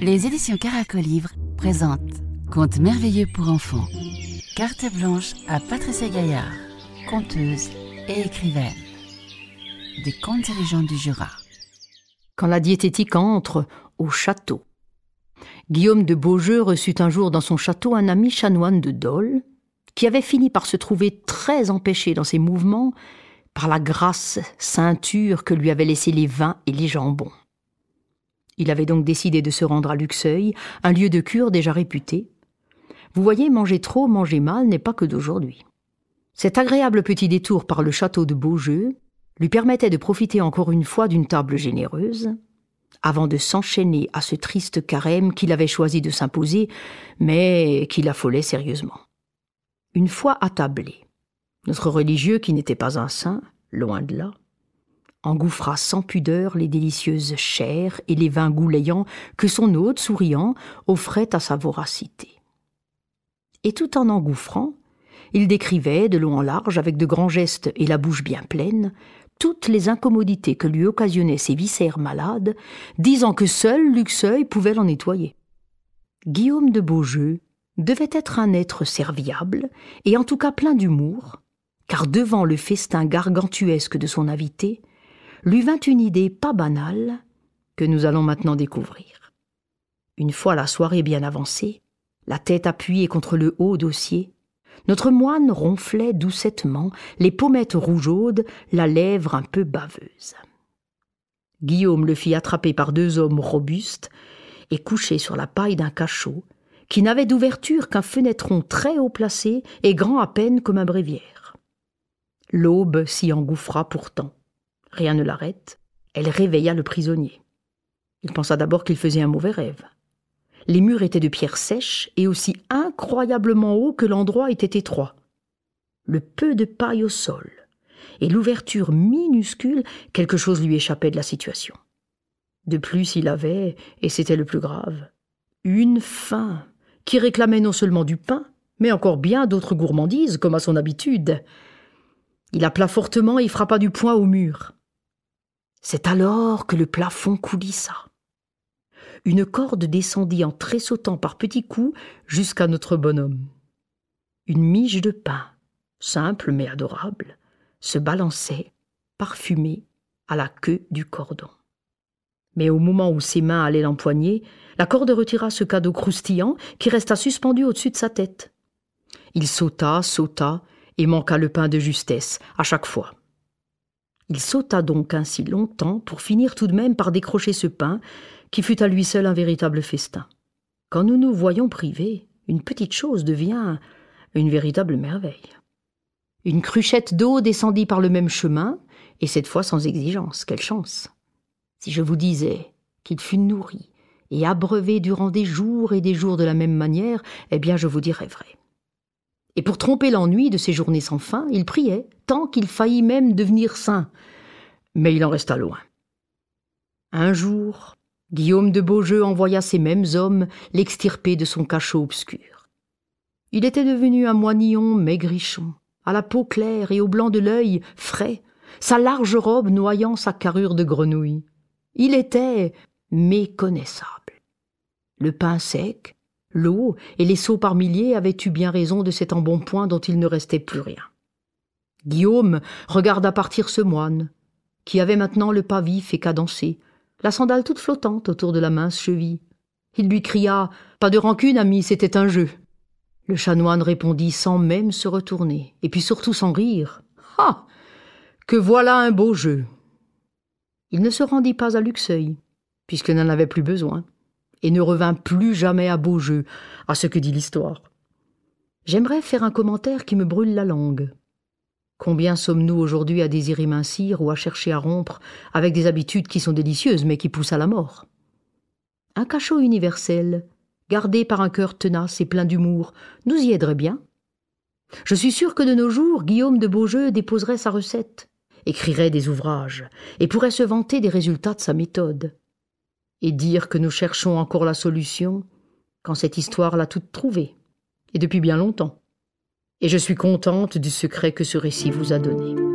Les éditions Caracolivre présentent Contes merveilleux pour enfants. Carte blanche à Patricia Gaillard, conteuse et écrivaine. Des contes dirigeants du Jura. Quand la diététique entre au château. Guillaume de Beaujeu reçut un jour dans son château un ami chanoine de Dole, qui avait fini par se trouver très empêché dans ses mouvements par la grasse ceinture que lui avaient laissé les vins et les jambons. Il avait donc décidé de se rendre à Luxeuil, un lieu de cure déjà réputé. Vous voyez, manger trop, manger mal n'est pas que d'aujourd'hui. Cet agréable petit détour par le château de Beaujeu lui permettait de profiter encore une fois d'une table généreuse, avant de s'enchaîner à ce triste carême qu'il avait choisi de s'imposer, mais qui l'affolait sérieusement. Une fois attablé, notre religieux, qui n'était pas un saint, loin de là, engouffra sans pudeur les délicieuses chairs et les vins goulayants que son hôte, souriant, offrait à sa voracité. Et tout en engouffrant, il décrivait, de long en large, avec de grands gestes et la bouche bien pleine, toutes les incommodités que lui occasionnaient ses viscères malades, disant que seul Luxeuil pouvait l'en nettoyer. Guillaume de Beaujeu devait être un être serviable, et en tout cas plein d'humour, car devant le festin gargantuesque de son invité, lui vint une idée pas banale que nous allons maintenant découvrir. Une fois la soirée bien avancée, la tête appuyée contre le haut dossier, notre moine ronflait doucettement, les pommettes rougeaudes, la lèvre un peu baveuse. Guillaume le fit attraper par deux hommes robustes et couché sur la paille d'un cachot, qui n'avait d'ouverture qu'un fenêtron très haut placé et grand à peine comme un bréviaire. L'aube s'y engouffra pourtant. Rien ne l'arrête. Elle réveilla le prisonnier. Il pensa d'abord qu'il faisait un mauvais rêve. Les murs étaient de pierre sèche et aussi incroyablement hauts que l'endroit était étroit. Le peu de paille au sol et l'ouverture minuscule, quelque chose lui échappait de la situation. De plus, il avait, et c'était le plus grave, une faim qui réclamait non seulement du pain, mais encore bien d'autres gourmandises, comme à son habitude. Il appela fortement et frappa du poing au mur. C'est alors que le plafond coulissa une corde descendit en tressautant par petits coups jusqu'à notre bonhomme. Une miche de pain, simple mais adorable, se balançait, parfumée, à la queue du cordon. Mais au moment où ses mains allaient l'empoigner, la corde retira ce cadeau croustillant qui resta suspendu au-dessus de sa tête. Il sauta, sauta, et manqua le pain de justesse, à chaque fois. Il sauta donc ainsi longtemps pour finir tout de même par décrocher ce pain, qui fut à lui seul un véritable festin. Quand nous nous voyons privés, une petite chose devient une véritable merveille. Une cruchette d'eau descendit par le même chemin, et cette fois sans exigence. Quelle chance. Si je vous disais qu'il fut nourri et abreuvé durant des jours et des jours de la même manière, eh bien je vous dirais vrai. Et pour tromper l'ennui de ces journées sans fin, il priait, tant qu'il faillit même devenir saint. Mais il en resta loin. Un jour, Guillaume de Beaujeu envoya ces mêmes hommes l'extirper de son cachot obscur. Il était devenu un moinillon maigrichon, à la peau claire et au blanc de l'œil frais, sa large robe noyant sa carrure de grenouille. Il était méconnaissable. Le pain sec, l'eau et les seaux par milliers avaient eu bien raison de cet embonpoint dont il ne restait plus rien. Guillaume regarda partir ce moine, qui avait maintenant le pas vif et cadencé, la sandale toute flottante autour de la mince cheville. Il lui cria Pas de rancune, ami, c'était un jeu. Le chanoine répondit sans même se retourner, et puis surtout sans rire. Ah Que voilà un beau jeu Il ne se rendit pas à Luxeuil, puisqu'il n'en avait plus besoin, et ne revint plus jamais à Beaujeu, à ce que dit l'histoire. J'aimerais faire un commentaire qui me brûle la langue. Combien sommes-nous aujourd'hui à désirer mincir ou à chercher à rompre avec des habitudes qui sont délicieuses mais qui poussent à la mort? Un cachot universel, gardé par un cœur tenace et plein d'humour, nous y aiderait bien. Je suis sûr que de nos jours, Guillaume de Beaujeu déposerait sa recette, écrirait des ouvrages, et pourrait se vanter des résultats de sa méthode. Et dire que nous cherchons encore la solution quand cette histoire l'a toute trouvée, et depuis bien longtemps et je suis contente du secret que ce récit vous a donné.